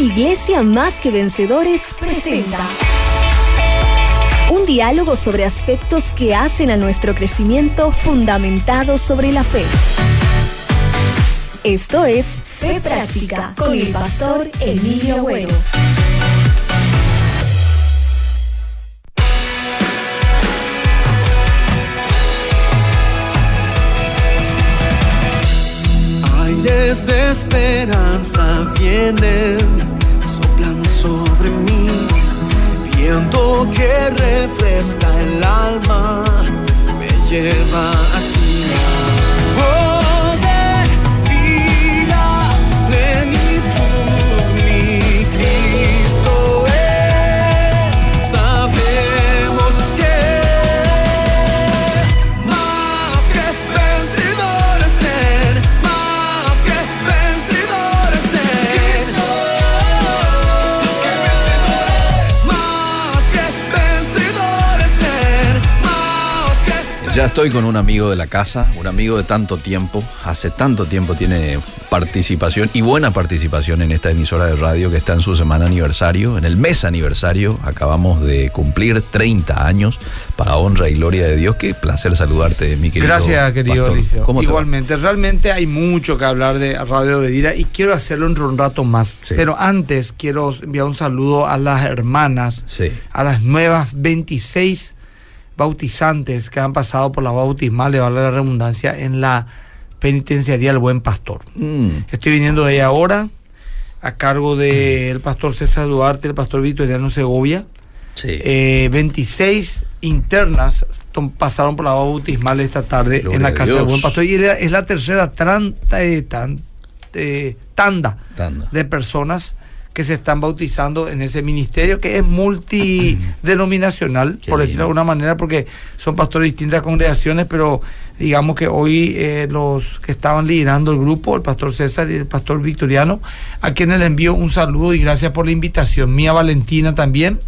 Iglesia Más que Vencedores presenta un diálogo sobre aspectos que hacen a nuestro crecimiento fundamentado sobre la fe. Esto es Fe Práctica con el pastor Emilio Agüero. De esperanza vienen, soplan sobre mí, viento que refresca el alma, me lleva a. Ya estoy con un amigo de la casa, un amigo de tanto tiempo, hace tanto tiempo tiene participación y buena participación en esta emisora de radio que está en su semana aniversario, en el mes aniversario, acabamos de cumplir 30 años para honra y gloria de Dios. Qué placer saludarte, mi querido. Gracias, querido pastor. Eliseo. ¿Cómo te va? Igualmente, realmente hay mucho que hablar de Radio Bedira y quiero hacerlo entre un rato más. Sí. Pero antes quiero enviar un saludo a las hermanas, Sí. a las nuevas 26 bautizantes que han pasado por la bautismal, le vale la redundancia, en la penitenciaría del Buen Pastor. Mm, Estoy viniendo de ahí ahora, a cargo del pastor César Duarte, el pastor Victoriano Segovia. sí. Eh, 26 internas tom- pasaron por la bautismal esta tarde Gloria en la casa del. Buen Pastor y es la tercera eh, tan- eh, tanda Tanda. de personas que se están bautizando en ese ministerio que es multidenominacional, por decirlo de alguna manera, porque son pastores de distintas congregaciones, pero digamos que hoy eh, los que estaban liderando el grupo, el pastor César y el pastor Victoriano, a quienes le envío un saludo y gracias por la invitación. Mía Valentina también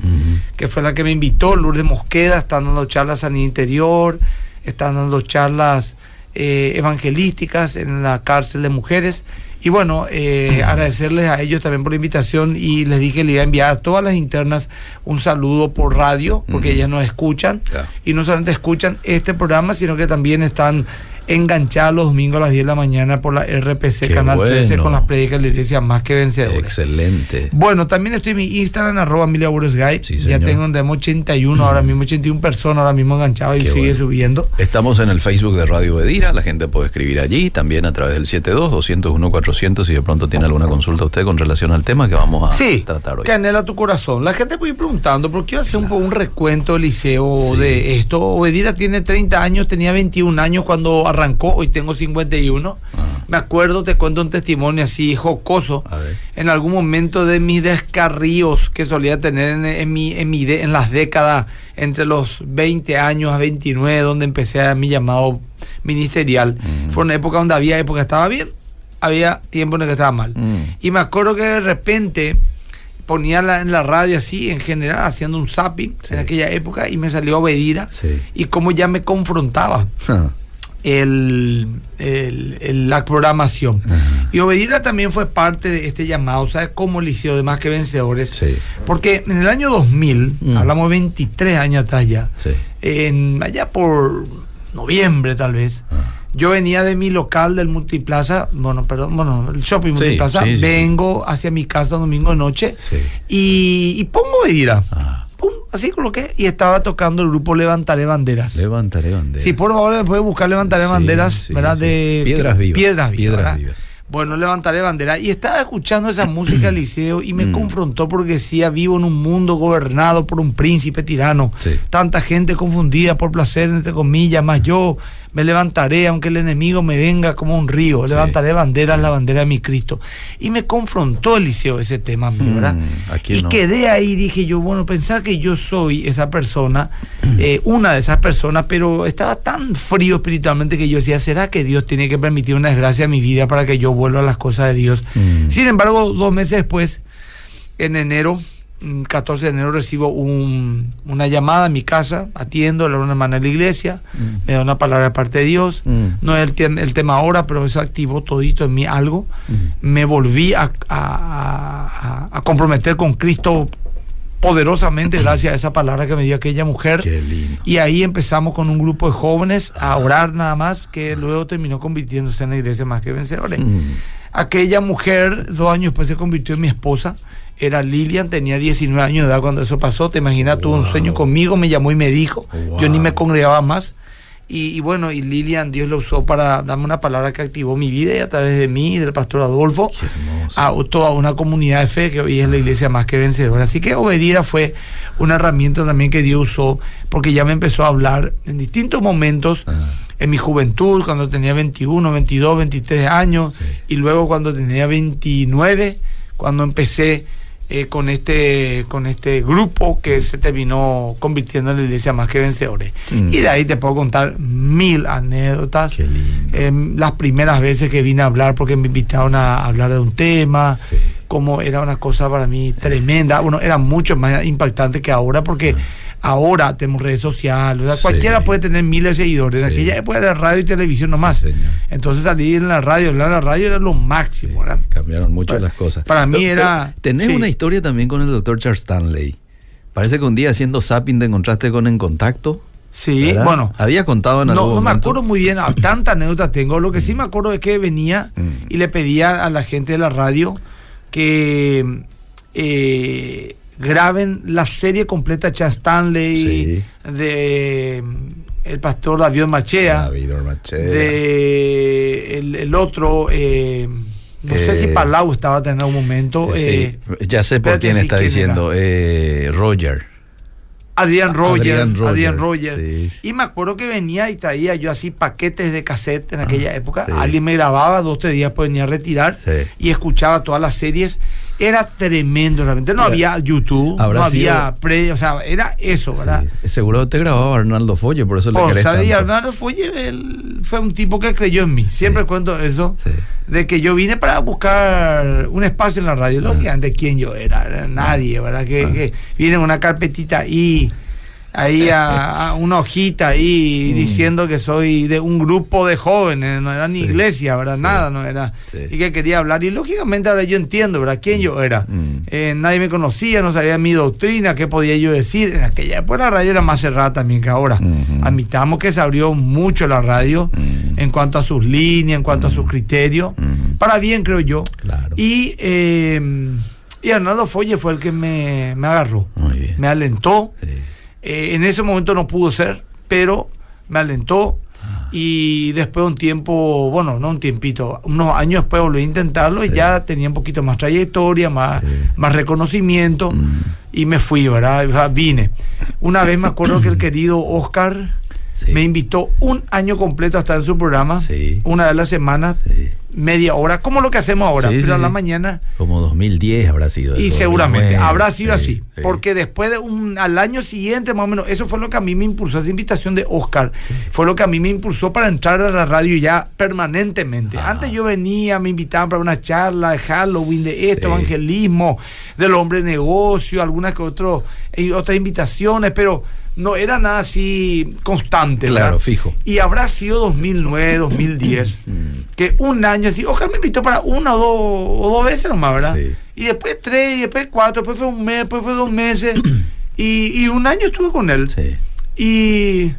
que fue la que me invitó, Lourdes Mosqueda, están dando charlas en interior, están dando charlas eh, evangelísticas en la cárcel de mujeres. Y bueno, eh, agradecerles a ellos también por la invitación y les dije que le iba a enviar a todas las internas un saludo por radio, porque ellas nos escuchan. Y no solamente escuchan este programa, sino que también están enganchados los domingos a las 10 de la mañana por la RPC Qué Canal 13 bueno. con las predicas de la iglesia más que vencedores. Excelente. Bueno, también estoy en mi Instagram, arroba Emilia. Sí, ya tengo tenemos 81, ahora mismo 81 personas ahora mismo enganchados y Qué sigue bueno. subiendo. Estamos en el Facebook de Radio Bedira, la gente puede escribir allí, también a través del 72-201-400 si de pronto tiene alguna consulta usted con relación al tema que vamos a Sí, tratar hoy. que anhela tu corazón. La gente puede ir preguntando, ¿por qué hacer un, un recuento, Liceo, Sí. de esto? Obedira tiene 30 años, tenía 21 años cuando arrancó, hoy tengo 51. Ah. Me acuerdo, te cuento un testimonio así jocoso. En algún momento de mis descarríos que solía tener en, en mi, en, mi de- en las décadas entre los 20 años a 29, donde empecé a mi llamado ministerial. Mm. Fue una época donde había época que estaba bien, había tiempo en el que estaba mal. Mm. Y me acuerdo que de repente ponía la- en la radio así, en general, haciendo un zapping Sí. en aquella época y me salió Obedira Sí. y como ya me confrontaba Ah, el, el- el- la programación. Ajá. Y Obedira también fue parte de este llamado, ¿sabes? Como liceo de más que vencedores. Sí. Porque en el año 2000, Mm. hablamos de 23 años atrás ya, Sí. en, allá por noviembre tal vez, Ah. yo venía de mi local del Multiplaza, bueno, perdón, bueno, el shopping Sí, Multiplaza, vengo hacia mi casa domingo de noche y, y pongo Obedira. Ah, Pum, así coloqué y estaba tocando el grupo Levantaré Banderas. levantaré bandera. Sí, por favor, puede buscar Levantaré Banderas, sí, ¿verdad? sí. De Piedras Vivas. Piedras Vivas. Piedras. Vivas. Bueno, Levantaré Banderas. Y estaba escuchando esa música al liceo y me Mm. confrontó porque decía, vivo en un mundo gobernado por un príncipe tirano. Sí. Tanta gente confundida por placer, entre comillas, más yo me levantaré aunque el enemigo me venga como un río. Sí. Levantaré banderas, la bandera de mi Cristo. Y me confrontó el liceo ese tema, Mm, ¿verdad? ¿a quién y no? quedé ahí, dije yo, bueno, pensar que yo soy esa persona, eh, una de esas personas, pero estaba tan frío espiritualmente que yo decía, ¿será que Dios tiene que permitir una desgracia a mi vida para que yo vuelva a las cosas de Dios? Mm. Sin embargo, dos meses después, en enero, 14 de enero recibo un- una llamada a mi casa, atiendo, era una hermana de la iglesia, Mm. me da una palabra de parte de Dios. Mm. No es el, el tema ahora, pero eso activó todito en mí algo. Mm. Me volví a, a- a- a comprometer con Cristo poderosamente gracias a esa palabra que me dio aquella mujer. Qué lindo. Y ahí empezamos con un grupo de jóvenes a orar nada más, que luego terminó convirtiéndose en la iglesia más que vencedores. Mm. Aquella mujer, dos años después se convirtió en mi esposa. Era Lilian, tenía 19 años de edad cuando eso pasó. Te imaginas, tuvo un sueño conmigo, me llamó y me dijo. Wow. Yo ni me congregaba más. Y, y bueno, y Lilian, Dios la usó para darme una palabra que activó mi vida y a través de mí y del pastor Adolfo a toda una comunidad de fe que hoy es la iglesia más que vencedora. Así que Obedira fue una herramienta también que Dios usó porque ya me empezó a hablar en distintos momentos. En mi juventud, cuando tenía 21, 22, 23 años, Sí. y luego cuando tenía 29, cuando empecé eh, con, este, con este grupo que se terminó convirtiendo en la iglesia más que vencedores. Mm. Y de ahí te puedo contar mil anécdotas. Qué lindo. Em, las primeras veces que vine a hablar porque me invitaron a hablar de un tema, Sí. como era una cosa para mí tremenda, bueno, era mucho más impactante que ahora porque ahora tenemos redes sociales, o sea, Sí. cualquiera puede tener miles de seguidores, en Sí. aquella época era radio y televisión nomás, Sí, entonces salir en la radio, hablar en la radio era lo máximo, ¿verdad? Cambiaron mucho Para- las cosas. para mí Pero- era- pero Tenés una historia también con el doctor Charles Stanley. Parece que un día haciendo zapping te encontraste con En Contacto. Sí, ¿verdad? bueno. Había contado en No, algún no me momento. acuerdo muy bien, ah, tanta anécdota tengo. Lo que sí me acuerdo es que venía Mm. y le pedía a la gente de la radio que eh, graben la serie completa de Charles Stanley, de el pastor David Machea, David Ormachea. de el, el otro, eh, no sé si Eh, Palau estaba en algún momento. Eh, sí, ya sé por quién está ¿quién diciendo. Eh, Roger. Adrián Roger, Adrián Roger, Adrián Roger. sí. Y me acuerdo que venía y traía yo así paquetes de cassette en aquella época. sí. Alguien me grababa, dos, tres días después venía a retirar Sí. y escuchaba todas las series. Era tremendo, realmente. No Sí. había YouTube, Habrá no había pre, o sea, era eso, ¿verdad? Sí. Seguro te grababa Arnaldo Folle, por eso le Por, ¿sabes? Y. Arnaldo Folle él fue un tipo que creyó en mí. Siempre cuento eso. Sí. De que yo vine para buscar un espacio en la radio. Ah. Lógicamente, ¿quién yo era? Era Nadie, ¿verdad? Que, que viene una carpetita ahí, ahí a, a una hojita ahí Mm. diciendo que soy de un grupo de jóvenes, no era ni Sí. iglesia, ¿verdad? Sí. Nada, no era. Sí. Y que quería hablar. Y lógicamente ahora yo entiendo, ¿verdad? ¿Quién yo era? Mm. Eh, nadie me conocía, no sabía mi doctrina, qué podía yo decir. En aquella época la radio era más cerrada también que ahora. Admitamos que se abrió mucho la radio Mm. en cuanto a sus líneas, en cuanto a sus criterios. Mm. Para bien, creo yo. Claro. Y, eh, y Arnaldo Folle fue el que me, me agarró, Muy bien. me alentó. Sí. Eh, en ese momento no pudo ser, pero me alentó. Ah. Y después de un tiempo, bueno, no un tiempito, unos años después volví a intentarlo y ya tenía un poquito más trayectoria, más, Sí. más reconocimiento Mm. y me fui, ¿verdad? O sea, vine. Una vez me acuerdo que el querido Oscar Sí. me invitó un año completo a estar en su programa, una vez a la semana, Sí. Media hora, como lo que hacemos ahora, Sí, pero sí, a la sí. mañana. Como 2010 habrá sido. Y seguramente 2009, habrá sido sí, así, sí. porque después de un al año siguiente más o menos, eso fue lo que a mí me impulsó esa invitación de Oscar, fue lo que a mí me impulsó para entrar a la radio ya permanentemente. Ah. Antes yo venía, me invitaban para una charla de Halloween, de esto, evangelismo, del hombre negocio, algunas que otro, otras invitaciones, pero no era nada así constante. Claro, ¿verdad? fijo. Y habrá sido 2009, 2010, Mm. que un año así, Oscar me invitó para una o dos, o dos veces nomás, ¿verdad? Sí. Y después tres, y después cuatro, después fue un mes, después fue dos meses. y, y un año estuve con él. Sí. Y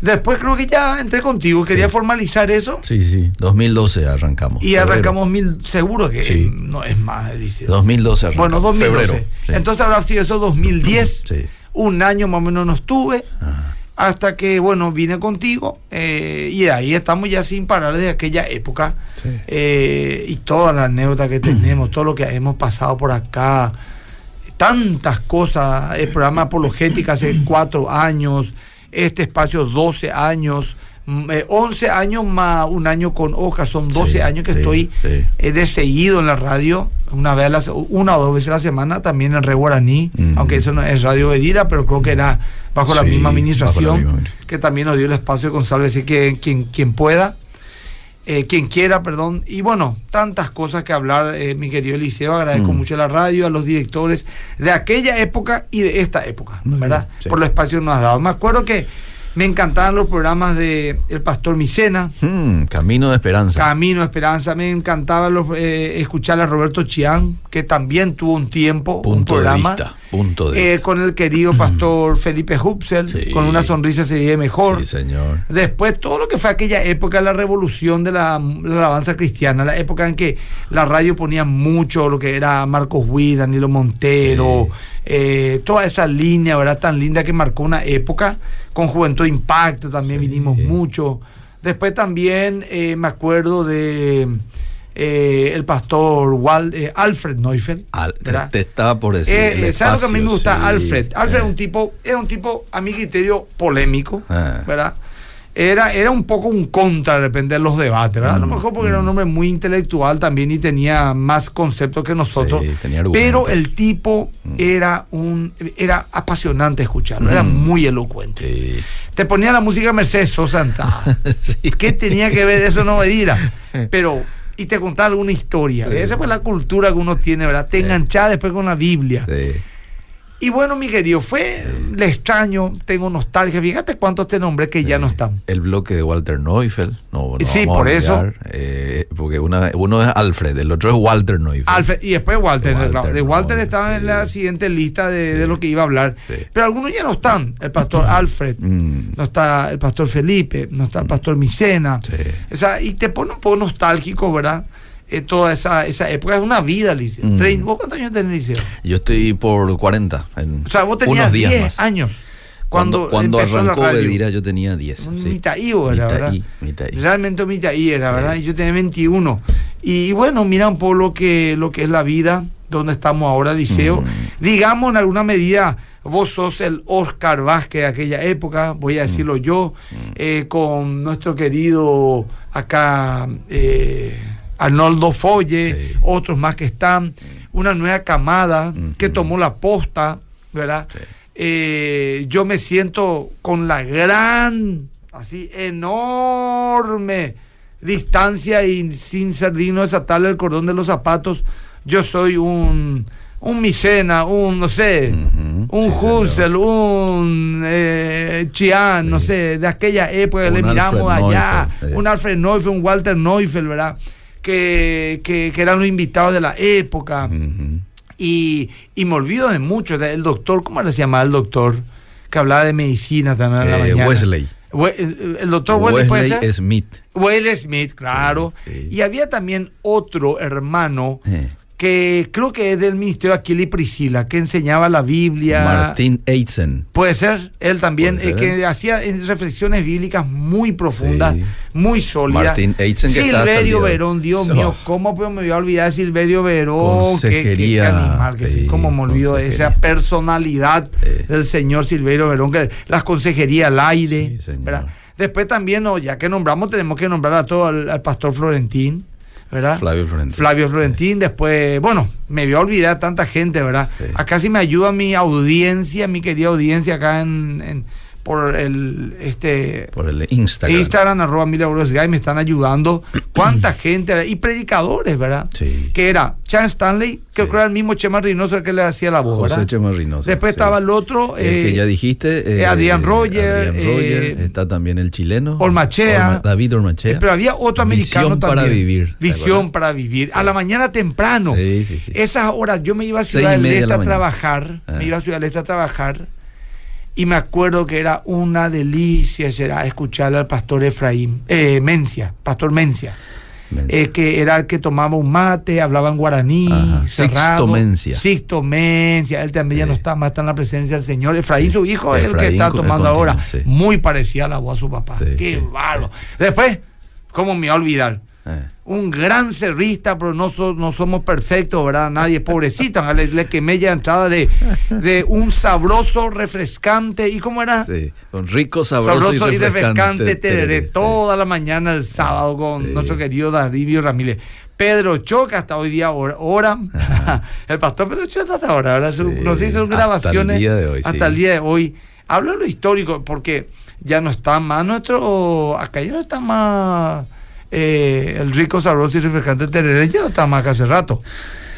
después creo que ya entré contigo, quería Sí. formalizar eso. Sí, sí. 2012 arrancamos. Y febrero. arrancamos mil, seguro que Sí. no es más, dice. 2012 arrancamos. Bueno, 2012. Febrero, sí. Entonces habrá sido eso 2010. Sí. Un año más o menos no estuve. Hasta que, bueno, vine contigo. eh, y ahí estamos ya sin parar desde aquella época. Sí. Eh, y todas las anécdotas que tenemos, todo lo que hemos pasado por acá. Tantas cosas. El programa Apologética hace cuatro años. Este espacio 12 años. mm, eh, 11 años más un año con Oscar. Son 12 Sí, años que sí, estoy eh, de seguido en la radio. Una, vez a la una o dos veces a la semana. También en Re Guaraní. Ujú. Aunque eso no es Radio Bedira, pero creo que era bajo la misma la administración. misma. Que también nos dio el espacio con Salve. Así que quien, quien pueda. eh, quien quiera, perdón. Y bueno, tantas cosas que hablar, eh, mi querido Eliseo. Agradezco Mm. mucho a la radio, a los directores de aquella época y de esta época, ¿verdad? sí. Por los espacios que nos has dado. Me acuerdo que me encantaban los programas de El Pastor Micena. Hmm, camino de esperanza. Camino Esperanza, me encantaba los, eh, escuchar a Roberto Chián, que también tuvo un tiempo, un de programa. vista. Punto de eh, con el querido pastor Felipe Hupsel, Sí. con una sonrisa se vive mejor. Sí, señor. Después, todo lo que fue aquella época, la revolución de la, la alabanza cristiana, la época en que la radio ponía mucho lo que era Marcos Witt, Danilo Montero, Sí. eh, toda esa línea, ¿verdad? Tan linda que marcó una época. Con Juventud Impacto también vinimos mucho. Después también eh, me acuerdo de eh, el pastor Wal- eh, Alfred Neufeld. Al- te, estaba por decir. Eh, ¿Sabes lo que a mí me gusta? sí. Alfred. Alfred era un tipo, era un tipo, a mi criterio, polémico, Ah. ¿verdad? Era, era un poco un contra de repente los debates, ¿verdad? A lo Mm, mejor porque era un mm. hombre muy intelectual también y tenía más conceptos que nosotros. Sí, tenía argumento. pero el tipo Mm. era un era apasionante escucharlo, era muy elocuente. Sí. Te ponía la música Mercedes Sosa. ¿Qué tenía que ver eso? No me dirá. Pero, y te contaba alguna historia. Sí. Esa fue la cultura que uno tiene, ¿verdad? Te enganchaba después con la Biblia. Sí. Y bueno, mi querido, fue, le extraño, tengo nostalgia. Fíjate cuántos te nombré que ya no están. El bloque de Walter Neufeld. No, no Sí, por eso. eh, porque una, uno es Alfred, el otro es Walter Neufeld. Alfred, y después Walter. Walter, claro, de Walter no, estaba en la siguiente lista de, de lo que iba a hablar. Sí. Pero algunos ya no están. El pastor Alfred, Mm. no está el pastor Felipe, no está el pastor Micena. O sea, y te pone un poco nostálgico, ¿verdad? Eh, toda esa, esa época. Es una vida, Liceo. Mm. ¿Vos cuántos años tenés, Liceo? Yo estoy por 40. En O sea, vos tenías unos días 10 más. años. Cuando, Cuando, cuando la arrancó radio. Bedira yo tenía 10. Un sí. mitaío era, ¿verdad? Mitaí, mitaí. Realmente mitaí era, ¿verdad? Y yo tenía 21. Y, bueno, mira un poco lo que, lo que es la vida, donde estamos ahora, Liceo. Mm. Digamos, en alguna medida, vos sos el Oscar Vázquez de aquella época, voy a decirlo Mm. yo, eh, con nuestro querido acá eh, Arnoldo Folle, Sí. otros más que están, una nueva camada que tomó la posta, ¿verdad? Sí. Eh, yo me siento con la gran, así enorme distancia y sin ser digno de desatarle el cordón de los zapatos, yo soy un, un Micena, un, no sé, un sí, Husserl, un eh, Chian, no sé, de aquella época, Un le miramos Alfred allá, Neufeld, sí. un Alfred Neufeld, un Walter Neufeld, ¿verdad? Que, que, que eran los invitados de la época. Y, y me olvido de mucho. El doctor, ¿cómo le llamaba el doctor? Que hablaba de medicina también en la Eh, mañana. Wesley. We- el, doctor Wesley, puede ser. Smith. Wesley Smith, claro. Sí, sí. Y había también otro hermano Eh, que creo que es del ministerio Aquila y Priscila, que enseñaba la Biblia. Martin Eitzen. Puede ser, él también, eh, que hacía eh, reflexiones bíblicas muy profundas, Sí. muy sólidas. Martín Eitzen, Silverio. Verón, Dios mío, ¿cómo me voy a olvidar de Silverio Verón? Qué- qué- animal, que sí, sí, cómo me olvido de esa personalidad del señor Silverio Verón, que las consejerías al aire. Después también, ya que nombramos, tenemos que nombrar a todo al, al pastor Florentín, ¿verdad? Flavio Florentín. Flavio Florentín, después, bueno, me voy a olvidar tanta gente, ¿verdad? Sí. Acá sí me ayuda mi audiencia, mi querida audiencia acá en, en- por el este Por el Instagram. Instagram, arroba me están ayudando. ¿Cuánta gente? Y predicadores, ¿verdad? Sí. Que era Chan Stanley, que Sí. creo era el mismo Chema Reynoso el que le hacía la voz, José. Chema Reynoso, Después sí. estaba el otro, El eh, que ya dijiste. eh, Adrián Roger, Adrián Roger, eh, está también el chileno. Ormachea. Orma- David Ormachea. eh, pero había otro americano Visión también. para vivir. ¿te Visión para vivir. A la mañana temprano. Sí, sí, sí. Esas horas, yo me iba a Ciudad del Este a trabajar. Ah. Me iba a Ciudad del Este a trabajar. Y me acuerdo que era una delicia será escucharle al pastor Efraín, eh, Mencia, pastor Mencia, Mensa. eh, que era el que tomaba un mate, hablaba en guaraní, Ajá. cerrado. Sixto Mencia. Sixto Mencia, él también ya no está más, está en la presencia del Señor. Efraín, su hijo, es el que está tomando ahora. sí. Muy parecida a la voz a su papá. Sí, Qué sí, bárbaro. Después, ¿cómo me voy a olvidar? Un gran cerrista, pero no, so- no somos perfectos, ¿verdad? Nadie, pobrecito, le, le quemé ya entrada de, de un sabroso, refrescante, ¿y cómo era? Sí, con rico, sabroso, sabroso y refrescante, tereré, tereré, sí. toda la mañana el sábado con Sí. nuestro querido Daribio Ramírez. Pedro Choca hasta hoy día ora, el pastor Pedro Choca hasta ahora, ¿verdad? Su- Sí, Nos hizo hasta el grabaciones día de hoy, hasta el día de hoy. Hablo de lo histórico porque ya no está más nuestro, acá ya no está más eh, el rico, sabroso y refrescante tereré ya no está más que hace rato.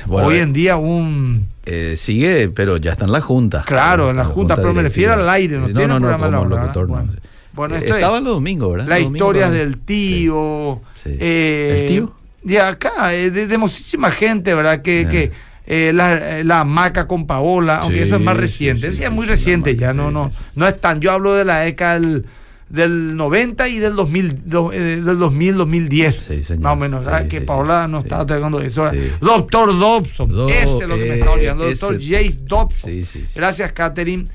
Bueno, Hoy eh, en día un... eh, sigue, pero ya está en la Junta. Claro, en la Junta, pero me refiero al aire, no tiene programa a la como hora, locutor, no. ¿verdad? Bueno, Eh, es- Estaba los domingos, ¿verdad? Las historias del tío. Sí. ¿El tío? De acá, de, de muchísima gente, ¿verdad? Que, que eh, la, la hamaca con Paola, aunque Sí, eso es más reciente. sí, Sí, es muy la reciente ya, no, no, no es tan. Yo hablo de la década del, del 90 y del 2000, do- eh, del 2000, 2010. Sí, señor. Más o menos. Sí, que sí, Paola no estaba tocando eso. Doctor Dobson, Do- ese es lo que me eh, está olvidando. Doctor ese- Jace Dobson. Sí, sí, sí. Gracias, Catherine.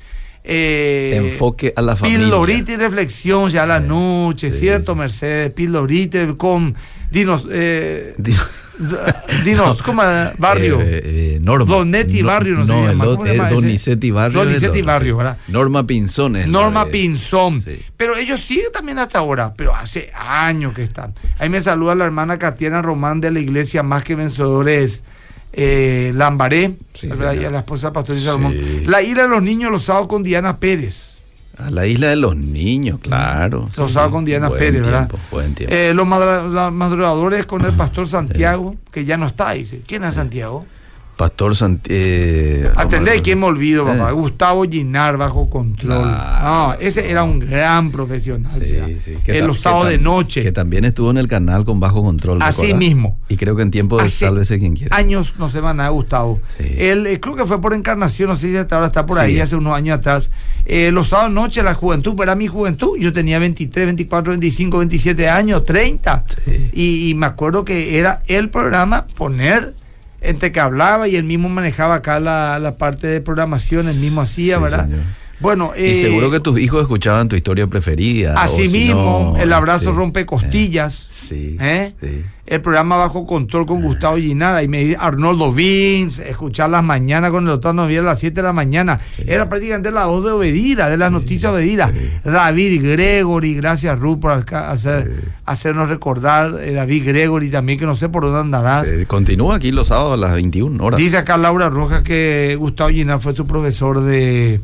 Eh, Enfoque a la familia. Pildorita y reflexión ya a la noche, sí, ¿cierto. Mercedes? Pildorita con. Dinos, eh, Digo- dinos, ¿cómo? Barrio. Eh, eh, Norma. Donetti Barrio, no se llama. el ¿Cómo otro se llama? Donizetti Barrio. Donizetti Barrio. ¿verdad? Norma Pinzón es Norma de- Pinzón. Sí. Pero ellos siguen también hasta ahora, pero hace años que están. Ahí me saluda la hermana Katiana Román de la iglesia Más que Vencedores eh, Lambaré, Sí, la esposa del pastor Sí. Salomón. La ira de los niños los sábados con Diana Pérez. A la isla de los niños, claro. Los sábados con Diana Buen Pérez, ¿verdad? tiempo, Buen tiempo. Eh, los madrugadores con el pastor Santiago, que ya no está, dice. ¿Quién es Santiago? Pastor Sant eh, Atendé, ¿quién me olvido, papá? Eh. Gustavo Ginar, bajo control. No, ese era un gran profesional. Sí, sí, En los sábados de noche. Que también estuvo en el canal con bajo control. Así mismo. Y creo que en tiempo de Sálvese quien quiera. Años no se van a Gustavo. Sí. Él eh, creo que fue por encarnación, no sé si hasta ahora está por ahí, hace unos años atrás. Eh, los sábados noche, la juventud, pero era mi juventud. Yo tenía 23, 24, 25, 27 años, 30. Sí. Y, y me acuerdo que era el programa poner entre que hablaba y él mismo manejaba acá la, la parte de programación, él mismo hacía, Sí, ¿verdad? señor. Bueno, Y eh, seguro que tus hijos escuchaban tu historia preferida. Así si mismo, no, el abrazo sí. rompe costillas. Sí. ¿eh? sí. El programa Bajo Control con Gustavo Ginar, ahí me di Arnoldo Vince, escuchar las mañanas con el doctor Novia a las 7 de la mañana. Era prácticamente la voz de Obedira, de las noticias Obedira. sí. David Gregory, gracias Ruth por hacer, hacernos recordar. eh, David Gregory también, que no sé por dónde andarás. Eh, continúa aquí los sábados a las 21 horas. Dice acá Laura Rojas que Gustavo Ginar fue su profesor de,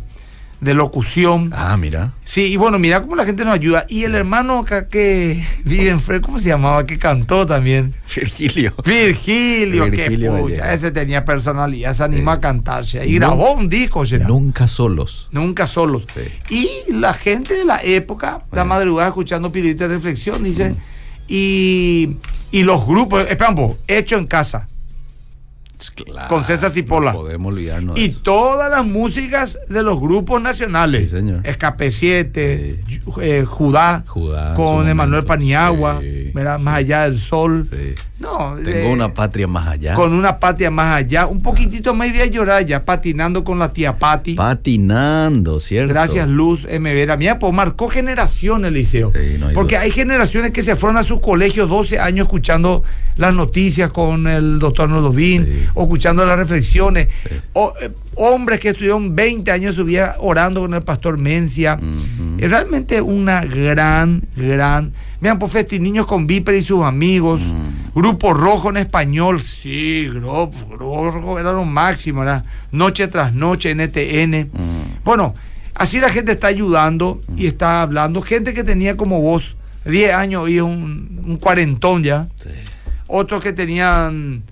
de locución. Ah, mira. Sí, y bueno, mira cómo la gente nos ayuda. Y el hermano acá que vive en Fred, ¿cómo se llamaba? Que cantó también. Virgilio. Virgilio, Virgilio que pucha, ese tenía personalidad, se animó a cantarse. Y No- grabó un disco, será. Nunca solos. Nunca solos. Sí. Y la gente de la época, la madrugada escuchando Pirita de Reflexión, dice. Mm. Y, y los grupos, espera un poco, hecho en casa. Claro, Con César Cipolla. No podemos olvidarnos de Y eso. todas las músicas de los grupos nacionales. Sí, señor. Escape 7, eh, Judá, con Emanuel. Paniagua, Sí, sí. Más allá del sol. Sí. No, Tengo eh, una patria más allá. con una patria más allá. Un poquitito más de llorar ya, patinando con la tía Pati. Patinando, ¿cierto? Gracias, Luz M. Vera. Mira, pues marcó generaciones, Liceo. Sí, no hay Porque duda. hay generaciones que se fueron a sus colegios 12 años escuchando las noticias con el doctor Nodovin, Sí. O escuchando las reflexiones. Sí. O, eh, hombres que estuvieron 20 años de su vida orando con el pastor Mencia. Ujú. Es realmente una gran, gran. Vean, pues Festi, niños con Viper y sus amigos. Grupo Rojo en español. Sí, Grupo Rojo era lo máximo, ¿verdad? Noche tras noche en ETN. Bueno, así la gente está ayudando y está hablando. Gente que tenía como vos 10 años y un, un cuarentón ya. Sí. Otros que tenían.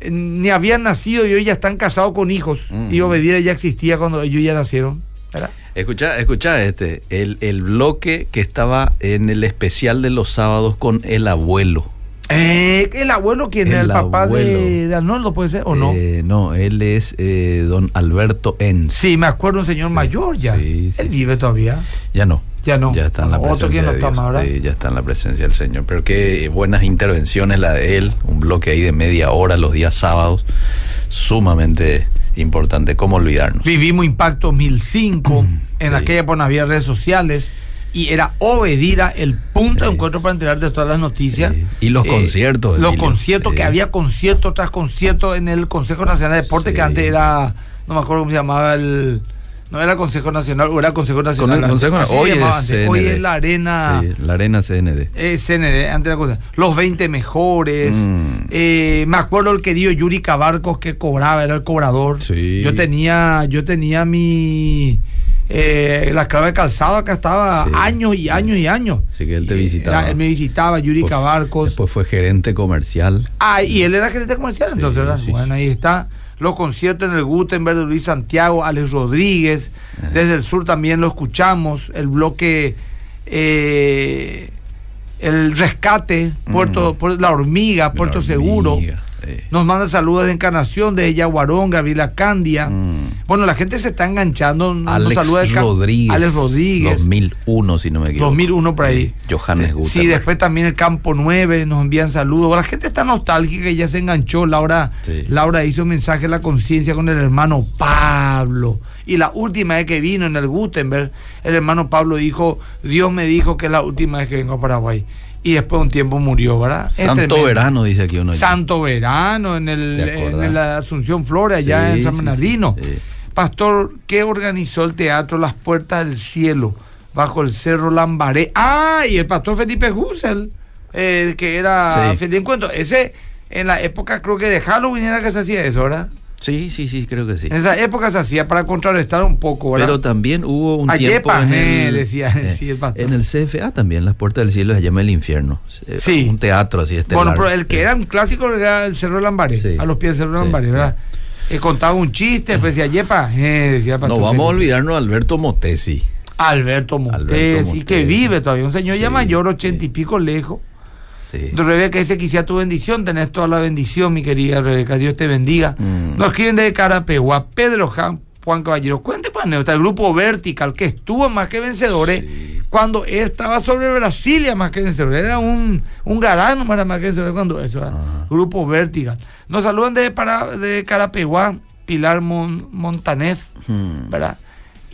Eh, Ni habían nacido y hoy ya están casados con hijos. Mm. Y Obedira ya existía cuando ellos ya nacieron. ¿verdad? Escucha, escucha este, el, el bloque que estaba en el especial de los sábados con el abuelo. Eh, el abuelo, ¿quién es? El papá de, de Arnoldo, puede ser, ¿o no? Eh, no, él es eh, don Alberto Enz. Sí, me acuerdo, un señor Sí, mayor ya. sí, sí, Él vive todavía. Ya no. Ya no. Ya está en la presencia otro que no de está Dios. más, ¿verdad? Sí, ya está en la presencia del Señor. Pero qué buenas intervenciones la de él. Un bloque ahí de media hora los días sábados. Sumamente importante. ¿Cómo olvidarnos? Vivimos Impacto 2005. en Sí. aquella época no había redes sociales. Y era Obedira el punto de encuentro para enterarte de todas las noticias. Sí. Y los conciertos, Los Emilio. conciertos, Sí. que había concierto tras concierto en el Consejo Nacional de Deporte, que antes era, no me acuerdo cómo se llamaba el. No era Consejo Nacional, o era Consejo Con Nacional. el antes. Consejo Así hoy es. Hoy es la Arena. Sí, la arena CND. Eh, CND, antes la cosa. Los 20 mejores. Mm. Eh, me acuerdo el querido Yuri Cabarcos que cobraba, era el cobrador. Sí. Yo tenía, yo tenía mi, Eh, la clave de calzado acá estaba Sí, años y sí. años y años. Sí, que él te visitaba. era- él me visitaba, Yuri Después- Cabarcos. Después fue gerente comercial. Ah, y él era gerente comercial, entonces, sí, bueno, ahí está. Los conciertos en el Gutenberg de Luis Santiago, Alex Rodríguez. Desde el sur también lo escuchamos. El bloque. eh, el rescate, Puerto, Puer- La Hormiga, Puerto La Seguro. Sí. Nos manda saludos de Encarnación, de Yaguarón, Gabriela Candia. Mm. Bueno, la gente se está enganchando. nos Alex saluda de Rodríguez. Alex Rodríguez. 2001, si no me equivoco. 2001 por ahí. Sí, Johannes Eh, Gutenberg. Sí, después también el Campo 9 nos envían saludos. La gente está nostálgica y ya se enganchó. Laura, Sí. Laura hizo un mensaje a la conciencia con el hermano Pablo. Y la última vez que vino en el Gutenberg, el hermano Pablo dijo, Dios me dijo que es la última vez que vengo a Paraguay. Y después de un tiempo murió, ¿verdad? Santo verano, dice aquí uno. Santo Verano, en, el, la Asunción Flores, allá en San Bernardino. sí, sí. Pastor, ¿qué organizó el teatro Las Puertas del Cielo bajo el Cerro Lambaré? Ah, y el pastor Felipe Husel, eh, que era de Encuentro. Ese, en la época creo que de Halloween era que se hacía eso, ¿verdad? Sí, sí, sí, creo que sí. En esa época se hacía para contrarrestar un poco, ¿verdad? Pero también hubo un Ayepa, tiempo en eh, el, decía, sí, el pastor. en el CFA también, Las Puertas del Cielo se llama El Infierno. Eh, Sí. Un teatro así este Bueno, pero el que era un clásico era el Cerro Lambaré, Sí. a los pies del Cerro Sí. Lambaré, ¿verdad? Eh, contaba un chiste, después decía, yepa, eh, decía el No vamos a olvidarnos de Alberto Motesi. Alberto y que vive todavía, un señor ya mayor, ochenta sí. y pico lejos. Sí. Rebeca dice, quisiera tu bendición, tenés toda la bendición, mi querida Rebeca, Dios te bendiga. Mm. Nos escriben de Carapegua, Pedro Jan, Juan Caballero, cuente para anécdota, el grupo Vertical, que estuvo más que vencedores, Sí. cuando él estaba sobre Brasilia más que vencedor, era un, un garano más que vencedor cuando eso era. Ajá. Grupo Vertical. Nos saludan de, para, de Carapeguá, Pilar Mon- Montanez, Hmm. ¿verdad?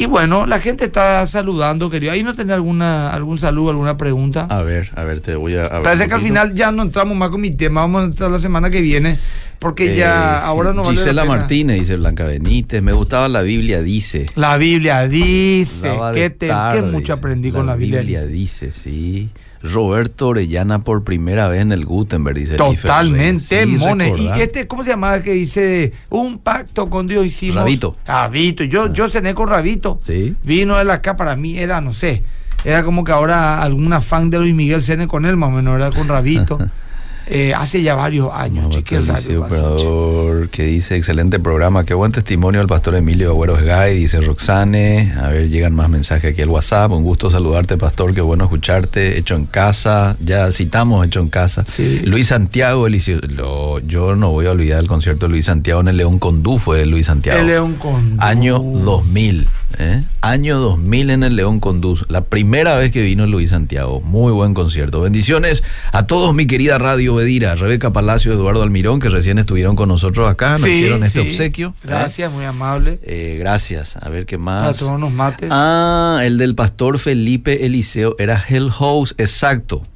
Y bueno, la gente está saludando, querido. Ahí no tenés alguna, algún saludo, alguna pregunta. A ver, a ver, te voy a. a Parece que al final ya no entramos más con mi tema, vamos a entrar la semana que viene, porque Eh, ya ahora no vale la Gisela pena. Martínez dice Blanca Benítez. Me gustaba la Biblia, dice. La Biblia dice, que, te, tarde, que mucho aprendí con la Biblia. dice. dice, sí. Roberto Orellana por primera vez en el Gutenberg, dice. Totalmente. Sí, Mone. Y este, ¿cómo se llamaba? Que dice, un pacto con Dios hicimos. Rabito. Rabito. Yo, yo cené con Rabito. Sí. Vino él acá, para mí era, no sé, era como que ahora algún fan de Luis Miguel cene con él, más o menos, era con Rabito. Eh, hace ya varios años, radio dice pasa, che. operador que dice excelente programa, qué buen testimonio del pastor Emilio Agüeros Gay, dice Roxane, a ver, llegan más mensajes aquí al WhatsApp, un gusto saludarte pastor, qué bueno escucharte, hecho en casa, ya citamos hecho en casa. Sí. Luis Santiago, Eliseo- lo- yo no voy a olvidar el concierto de Luis Santiago en el León Condú, fue Luis Santiago. El León Condú. Año 2000, ¿eh? Año 2000 en el León Condú. La primera vez que vino Luis Santiago. Muy buen concierto. Bendiciones a todos, mi querida Radio Bedira, Rebeca Palacio, Eduardo Almirón, que recién estuvieron con nosotros acá, nos Sí, hicieron este sí. obsequio. ¿eh? Gracias, muy amable. Eh, gracias. A ver qué Para más. tomar unos mates. Ah, el del pastor Felipe Eliseo era Hell House, exacto.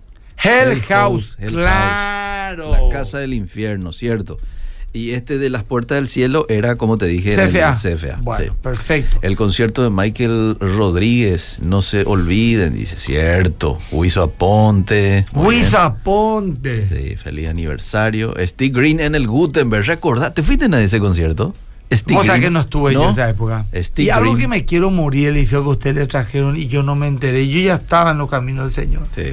Hell Hell House, Hell claro. La casa del infierno, cierto. Y este de las puertas del cielo era, como te dije, en el CFA. CFA. Bueno, sí. perfecto. El concierto de Michael Rodríguez, no se olviden, dice, cierto. Huizo Aponte. muy bien. Huiza Ponte. Sí, feliz aniversario. Steve Green en el Gutenberg, ¿recordás? ¿Te fuiste a ese concierto? Steve O sea Green, que no estuve yo en esa época. Steve y algo Green. que me quiero morir, Eliseo, que ustedes le trajeron y yo no me enteré. Yo ya estaba en los caminos del Señor. Sí.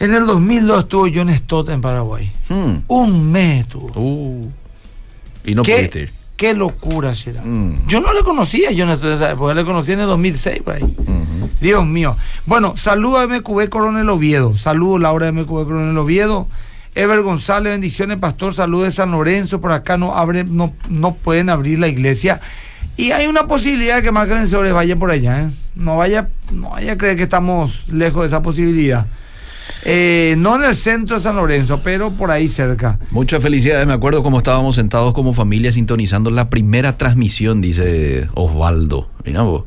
En el 2002 estuvo John Stott en Paraguay. Hmm. Un mes estuvo. Uh. Y no pudiste ¿Qué, ir. qué locura será. Mm. Yo no le conocía en esa época, le conocí en el 2006 por ahí. Dios mío. Bueno, saludo a MQB Coronel Oviedo. Saludo Laura de MQB Coronel Oviedo. Ever González, bendiciones, pastor. Saludos de San Lorenzo. Por acá no abre, no, no pueden abrir la iglesia. Y hay una posibilidad que más vencedores vaya por allá. ¿eh? No vaya, no vaya a creer que estamos lejos de esa posibilidad. Eh, no en el centro de San Lorenzo, pero por ahí cerca. Muchas felicidades, me acuerdo cómo estábamos sentados como familia sintonizando la primera transmisión, dice Osvaldo. Vos.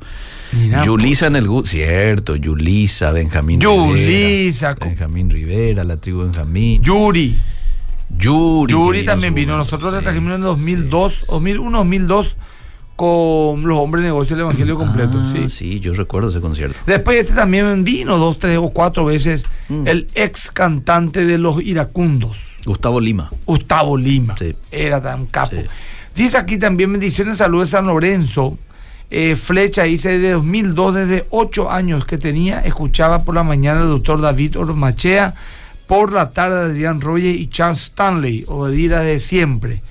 Yulisa en el cierto, Yulisa, Benjamín Yulisa, Rivera. Benjamín Rivera, la tribu Benjamín. Yuri. Yuri. también vino. Nosotros sí. trajimos en el 2002, 2001, 2002 con los hombres de negocio del Evangelio completo. Ah, sí. sí, yo recuerdo ese concierto. Después este también vino dos, tres o cuatro veces Mm. el ex cantante de los iracundos, Gustavo Lima. Gustavo Lima. Sí. Era tan capo. Sí. Dice aquí también bendiciones, saludos de San Lorenzo. Eh, Flecha dice, desde 2002, desde 8 años que tenía, escuchaba por la mañana al doctor David Ormachea, por la tarde Adrián Royer y Charles Stanley, Obedira de siempre.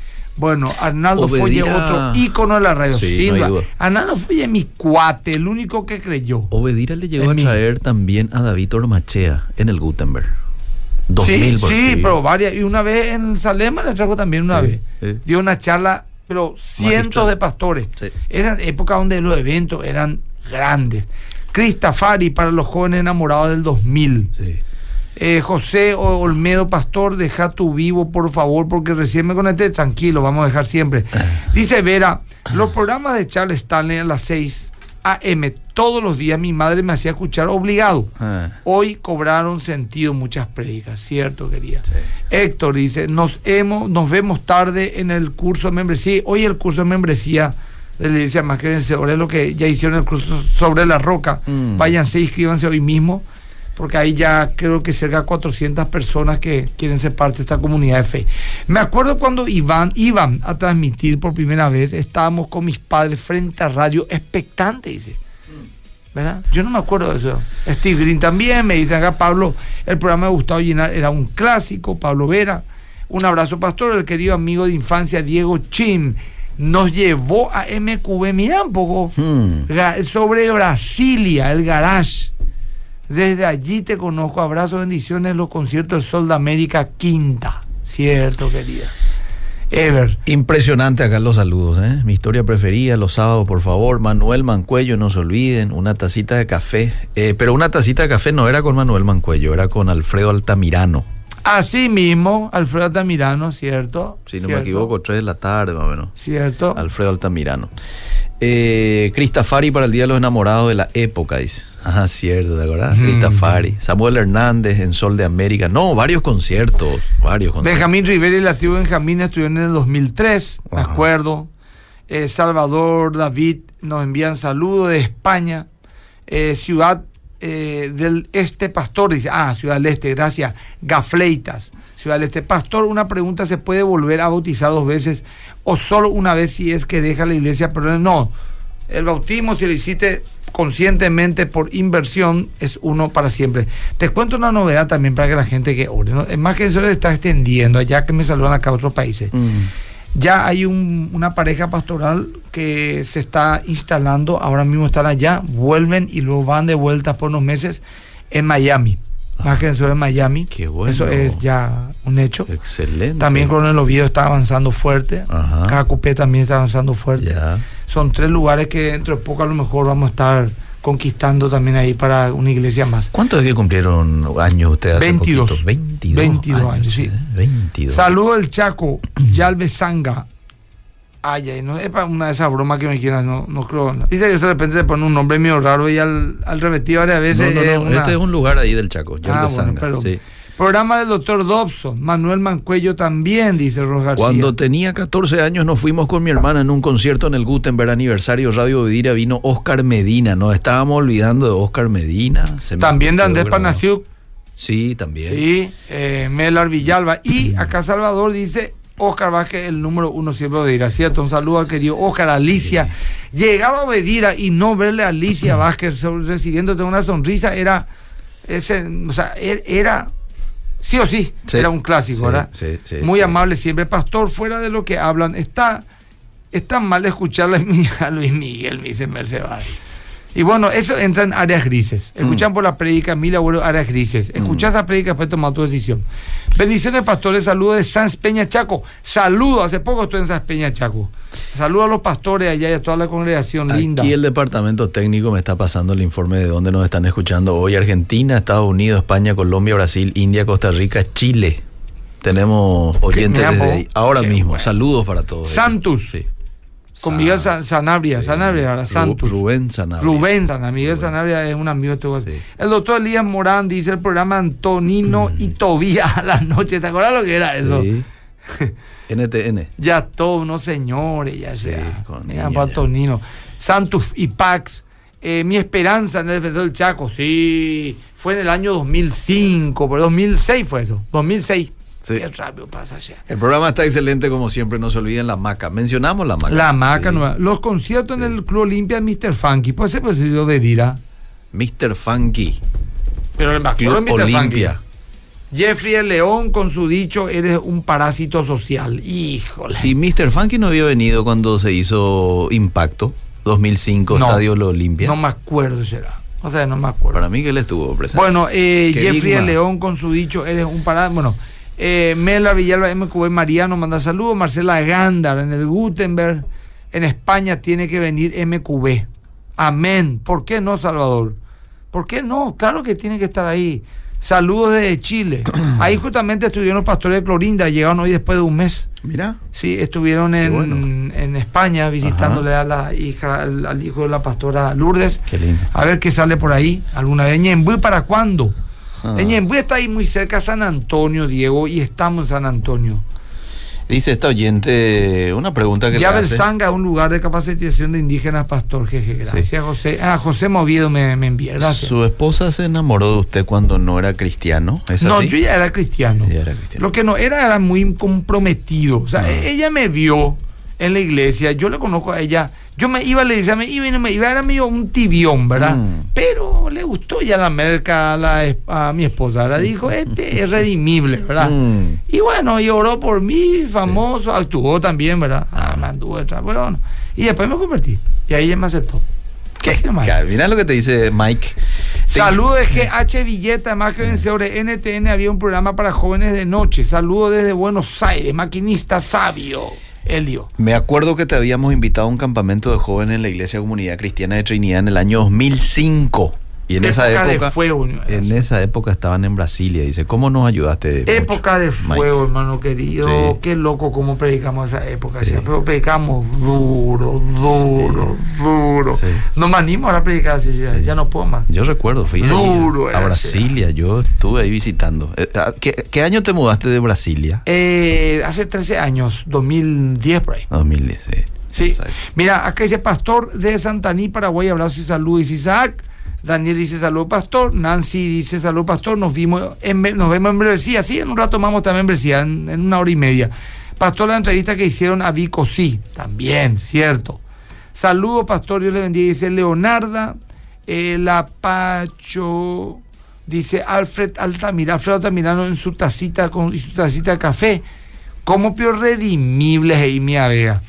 Bueno, Arnaldo Folle, Obedira- otro ícono de la radio. Sí, no. Arnaldo Folle, mi cuate, el único que creyó. Obedira le llegó a mí. traer también a David Ormachea en el Gutenberg. 2000 sí, sí, pero varias. Y una vez en Salema le trajo también una Sí, vez. sí. Dio una charla, pero cientos Magistral. de pastores. Sí. Eran épocas donde los eventos eran grandes. Cristafari para los jóvenes enamorados del 2000. Sí. Eh, José Olmedo Pastor, deja tu vivo, por favor, porque recién me conecté. Tranquilo, vamos a dejar siempre. Dice Vera, los programas de Charles Stanley a las 6 AM todos los días mi madre me hacía escuchar obligado. Ah, Hoy cobraron sentido muchas predicas, ¿cierto, querida? Sí. Héctor dice, nos, hemos, nos vemos tarde en el curso de membresía. Hoy el curso de membresía de la iglesia más que vencedora es lo que ya hicieron el curso sobre la roca. Mm. Váyanse, inscríbanse hoy mismo, porque hay ya creo que cerca de 400 personas que quieren ser parte de esta comunidad de fe. Me acuerdo cuando Iván, iban a transmitir por primera vez, estábamos con mis padres frente a radio expectante, dice. ¿verdad? Yo no me acuerdo de eso. Steve Green también, me dicen acá Pablo, el programa de Gustavo Llenar era un clásico, Pablo Vera. Un abrazo, pastor, el querido amigo de infancia Diego Chim. Nos llevó a MQB, mira un poco, Hmm. sobre Brasilia, el garage. Desde allí te conozco, abrazos, bendiciones, los conciertos del Sol de América Quinta. Cierto, querida. Ever. Impresionante acá los saludos, ¿eh? Mi historia preferida, los sábados, por favor. Manuel Mancuello, no se olviden, una tacita de café. Eh, pero una tacita de café no era con Manuel Mancuello, era con Alfredo Altamirano. Así mismo, Alfredo Altamirano, ¿cierto? Si no ¿Cierto? me equivoco, 3 de la tarde más o menos. ¿Cierto? Alfredo Altamirano. Eh, Cristafari para el Día de los Enamorados de la época, dice. Ajá, cierto, ¿te acordás? Mm. Cristafari. Samuel Hernández en Sol de América. No, varios conciertos, varios conciertos. Benjamín Rivera y la tribu Benjamín estuvieron en el 2003, me Ajá. acuerdo. Eh, Salvador, David nos envían saludos de España. Eh, ciudad eh, del Este Pastor, dice, ah, Ciudad del Este, gracias. Gafleitas, Ciudad del Este. Pastor, una pregunta, ¿se puede volver a bautizar dos veces o solo una vez si es que deja la iglesia? Pero no, el bautismo, si lo hiciste conscientemente por inversión, es uno para siempre. Te cuento una novedad también para que la gente que ore. ¿no? Es más que eso le está extendiendo, allá que me saludan acá a otros países. Mm. Ya hay un- una pareja pastoral que se está instalando, ahora mismo están allá, vuelven y luego van de vuelta por unos meses en Miami. Más que eso en Miami. Qué bueno. Eso es ya un hecho. Excelente. También Coronel Oviedo está avanzando fuerte. Ajá. Cacupé también está avanzando fuerte. Ya. Son tres lugares que dentro de poco a lo mejor vamos a estar conquistando también ahí para una iglesia más. ¿Cuántos es que cumplieron años ustedes hace 22. poquito? 22. 22 años, sí. ¿eh? 22. Saludo del Chaco, Yalve Sanga. Ay, ay, no es para una de esas bromas que me quieras, no, no creo. no. Dice que de repente te pone un nombre medio raro y al, al repetir varias No, veces. no, es no, una- Este es un lugar ahí del Chaco. Ah, bueno, perdón. sí. Programa del doctor Dobson, Manuel Mancuello también, dice Ros García. Cuando tenía 14 años nos fuimos con mi hermana en un concierto en el Gutenberg aniversario Radio Vidira. Vino Oscar Medina. Nos estábamos olvidando de Oscar Medina. Se También de Andrés. Panasiuk, Sí, también. sí, eh, Melar Villalba. Y acá Salvador dice Oscar Vázquez, el número uno siempre de Obedira, ¿cierto? Un saludo al querido Oscar, Alicia. Llegar a Obedira y no verle a Alicia Vázquez recibiéndote una sonrisa era, ese, o sea, er- era, sí o sí, Sí, era un clásico, sí, ¿verdad? sí, sí, Muy amable siempre. Pastor, fuera de lo que hablan, está, está mal escucharle a Luis Miguel, me dice Mercedes. Y bueno, eso entra en áreas grises. Mm. Escuchan por la predica, mil abuelos, áreas grises. Escuchás esa predica, después tomar tu decisión. Bendiciones, pastores. Saludos de Sanz Peña Chaco. Saludos, hace poco estoy en Sanz Peña Chaco. Saludos a los pastores allá y a toda la congregación linda. Aquí el departamento técnico me está pasando el informe de dónde nos están escuchando hoy. Argentina, Estados Unidos, España, Colombia, Brasil, India, Costa Rica, Chile. Tenemos oyentes desde ahí. ahora qué mismo. bueno. Saludos para todos. Santos. Sí. Con Miguel San- Sanabria. sí. Sanabria, ahora, Santos. Rubén Sanabria. Rubén Sanabria. Miguel Rubén. Sanabria es un amigo de güey. Sí. El doctor Elías Morán dice el programa Antonino y Tobías a la noche. ¿Te acuerdas lo que era eso? Sí. NTN. Ya todos unos señores, ya sea. con para. Antonino. Santos y Pax. Eh, mi esperanza en el defensor del Chaco, sí. Fue en el año 2005, pero 2006 fue eso. 2006. Sí. Qué rápido pasa ya. El programa está excelente como siempre, no se olviden la maca. Mencionamos la maca. La maca Sí. nueva. Los conciertos en el Club Olimpia Mr. Funky. Pues ese pues yo dirá. Mr. Funky. Pero me acuerdo Club de Mr. Olimpia. Funky. Jeffrey el León con su dicho, eres un parásito social. Híjole. Y Mr. Funky no había venido cuando se hizo Impacto 2005, No. Estadio Lo Olimpia. No me acuerdo será. O sea, no me acuerdo. Para mí que él estuvo presente. Bueno, eh, Jeffrey el León con su dicho, eres un parásito. Bueno, eh, Mela Villalba MQB Mariano manda saludos. Marcela Gándar en el Gutenberg. En España tiene que venir MQB. Amén. ¿Por qué no, Salvador? ¿Por qué no? Claro que tiene que estar ahí. Saludos desde Chile. Ahí justamente estuvieron los pastores de Clorinda, llegaron hoy después de un mes. Mira. Sí, estuvieron en, bueno. en España visitándole a la hija, al, al hijo de la pastora Lourdes. Qué lindo. A ver qué sale por ahí. ¿Alguna vez? ¿Ñembuy para cuándo? Ah. Ñembuy está ahí muy cerca San Antonio, Diego, y estamos en San Antonio. Dice esta oyente una pregunta que le Llave hace. Sanga, un lugar de capacitación de indígenas, pastor. Jeje, gracias, Sí. José. Ah, José Moviedo me, me envía, gracias. Su esposa se enamoró de usted cuando no era cristiano. ¿Es No, así? yo ya era cristiano. Ya era cristiano. Lo que no era era muy comprometido. O sea, Ah. e- ella me vio en la iglesia, yo le conozco a ella. Yo me iba a la iglesia, me iba y no me iba, era medio un tibión, ¿verdad? Mm. Pero le gustó ya la merca a, la a mi esposa. La dijo, este es redimible, ¿verdad? Mm. Y bueno, y oró por mí, famoso, actuó también, ¿verdad? Ah, me anduvo detrás, pero bueno. Y después me convertí. Y ahí ella me aceptó. ¿Qué? Mira lo que te dice Mike. Saludos de GH Villeta, más que vencedores. NTN había un programa para jóvenes de noche. Saludos desde Buenos Aires, maquinista sabio. Elio. Me acuerdo que te habíamos invitado a un campamento de jóvenes en la Iglesia Comunidad Cristiana de Trinidad en el año 2005. Y en esa Época de fuego, en esa época estaban en Brasilia. Dice, ¿cómo nos ayudaste? mucho, Época de Mike? fuego, hermano querido. Sí. Qué loco cómo predicamos esa época. Sí. Pero predicamos duro, duro, duro. No me animo ahora a predicar así. Ya, ya no puedo más. Yo recuerdo, fui Duro a Brasilia. Yo estuve ahí visitando. Eh, ah, ¿Qué, qué año te mudaste de Brasilia? Eh, hace 13 años, 2010 por ahí. 2010, sí. Sí. Exacto. Mira, acá dice Pastor de Santaní, Paraguay, abrazo y salud. Dice Isaac. Daniel dice salud, Pastor. Nancy dice salud, Pastor. Nos vimos en, nos vemos en membresía. Sí, en un rato vamos también en membresía, en, en una hora y media. Pastor, la entrevista que hicieron a Vico, sí, también, cierto. Saludos, Pastor, Dios le bendiga. Dice Leonarda, el Apacho, dice Alfred Altamira, Alfredo Altamirano en su tacita, con y su tacita de café. ¿Cómo peor redimibles ahí, mi vega?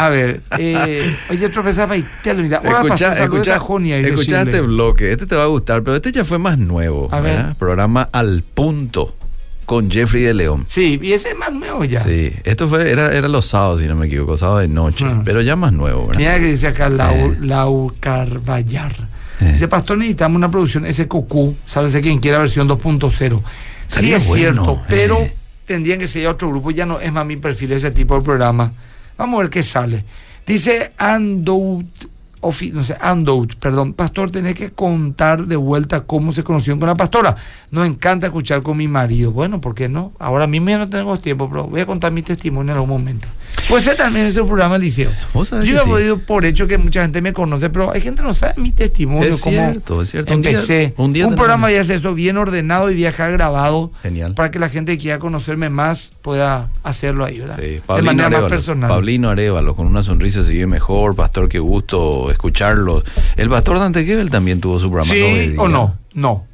A ver, eh, oye, tropezaba y te lo mira. Escucha, escucha, escucha este bloque, este te va a gustar, pero este ya fue más nuevo. A. Programa Al Punto con Jeffrey de León. Sí, y ese es más nuevo ya. Sí, esto fue, era, era los sábados, si no me equivoco, sábado de noche, Ujú. pero ya más nuevo, ¿verdad? Mira que dice acá Lau, Eh. Lau Carballar. Eh. Dice, pastor, necesitamos una producción SQQ, sálvese quien quiera versión 2.0. Sí, es bueno, cierto, pero eh. tendrían que ser otro grupo, ya no es más mi perfil ese tipo de programa. Vamos a ver qué sale. Dice Andout, no sé, Andout, perdón, pastor, tenés que contar de vuelta cómo se conocieron con la pastora. Nos encanta escuchar con mi marido. Bueno, ¿por qué no? Ahora mismo ya no tenemos tiempo, pero voy a contar mi testimonio en algún momento. Pues ese también es un programa del liceo. Yo he sí. podido por hecho que mucha gente me conoce, pero hay gente que no sabe mi testimonio, Es cómo cierto, es cierto. Un día- un Un, día tenemos- programa voy a hacer eso bien ordenado y viajar grabado Genial. para que la gente que quiera conocerme más pueda hacerlo ahí, ¿verdad? Sí, de Pablino manera más personal. Pablino Arevalo, con una sonrisa se vive mejor. Pastor, qué gusto escucharlo. El pastor Dante Gebel también tuvo su programa. ¿Sí o no? No.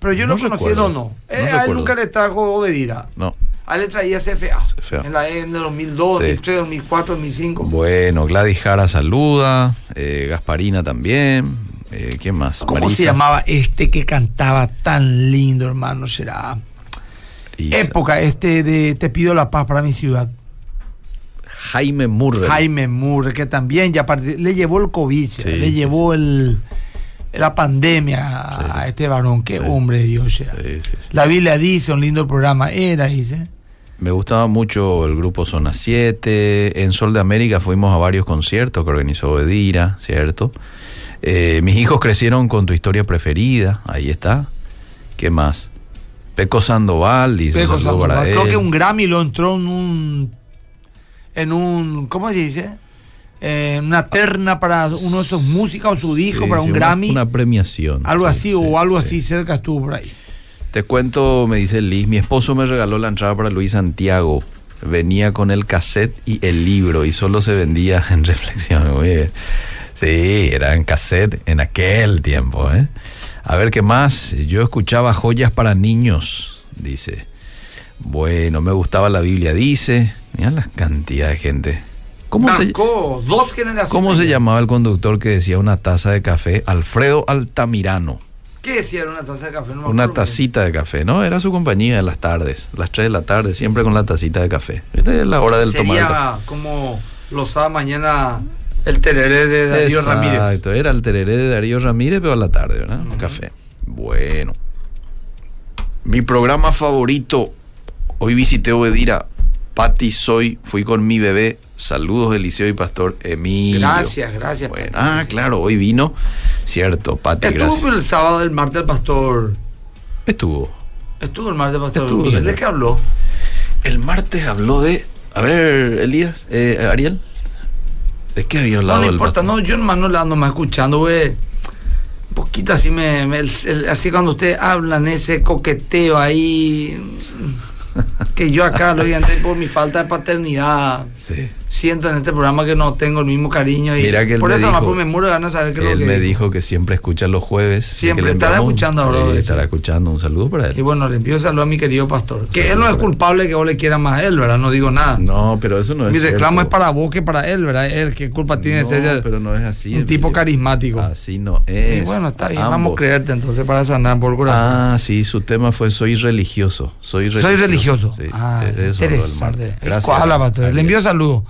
Pero yo No no, conocí no, no. Eh, a él nunca le trajo obedida. No. A él le traía CFA. CFA. En la E en el 2002, Sí. 2003, 2004, 2005. Bueno, Gladys Jara saluda. eh, Gasparina también. eh, ¿Quién más? ¿Cómo Marisa. se llamaba este que cantaba tan lindo, hermano? Será. Marisa. Época, este de Te pido la paz para mi ciudad. Jaime Murray. Jaime Murray, que también ya le llevó el COVID, Sí, le llevó el, la pandemia a este varón. Qué Sí. hombre de Dios. Sí. La Biblia dice, un lindo programa era, dice. Me gustaba mucho el grupo Zona 7. En Sol de América fuimos a varios conciertos que organizó Bedira, ¿cierto? Eh, mis hijos crecieron con tu historia preferida. Ahí está. ¿Qué más? Peco Sandoval, dice. Peco Sandoval. Creo que un Grammy lo entró en un, en un, ¿cómo se dice? Eh, una terna para uno de sus músicas o su disco Sí, para un Grammy. Una premiación. algo Sí, así sí, o algo sí. así cerca estuvo por ahí. Te cuento, me dice Liz, mi esposo me regaló la entrada para Luis Santiago. Venía con el cassette y el libro y solo se vendía en reflexión. Sí, era en cassette en aquel tiempo. ¿eh? A ver qué más. Yo escuchaba joyas para niños, dice. Bueno, me gustaba la Biblia, dice. Mira la cantidad de gente. ¿Cómo se, Marcó dos generaciones. ¿Cómo se ya. llamaba el conductor que decía una taza de café? Alfredo Altamirano. ¿Qué decía? Era una taza de café. No me Una tacita de café, ¿no? Era su compañía en las tardes, las 3 de la tarde, siempre con la tacita de café. Esta es la hora del tomar el café. Como lo sábado mañana el tereré de Darío Ramírez. Exacto, era el tereré de Darío Ramírez, pero a la tarde, ¿verdad? Un café. Bueno. Mi programa favorito. Hoy visité Obedira. Pati soy, fui con mi bebé. Saludos, Eliseo y Pastor Emilio. Gracias, gracias. Bueno, ah, claro, hoy vino. Cierto, Pati, Estuvo gracias. el sábado, el martes, el pastor. Estuvo. Estuvo el martes, pastor. Estuvo. ¿De qué habló? El martes habló de. A ver, Elías, eh, Ariel. ¿De qué había hablado no el importa, pastor? no, yo nomás no le ando más escuchando, güey. Un poquito así me, me- el- el- así cuando ustedes hablan ese coqueteo ahí que yo acá lo digan por mi falta de paternidad Sí. Siento en este programa que no tengo el mismo cariño y Mira que él por me eso dijo- pues me muero ganas de saber qué es lo Él que me dijo. dijo que siempre escucha los jueves. Siempre, que estará enviamos un- escuchando ahora, estará escuchando. Un saludo para él. Y bueno, le envío saludo a mi querido pastor. Que él no es él. culpable que vos le quieras más a él, ¿verdad? No digo nada. No, pero eso no es mi reclamo cierto. es para vos que para él, ¿verdad? Él, ¿qué culpa tiene No, de ser pero no es así. un tipo carismático? Así no es. Y bueno, está bien, vamos a creerte entonces para sanar por el corazón. Ah, sí, su tema fue Soy religioso. Soy religioso. Soy religioso. Sí, ah, eso interesante. Gracias. Ojalá, pastor. Le envío saludos.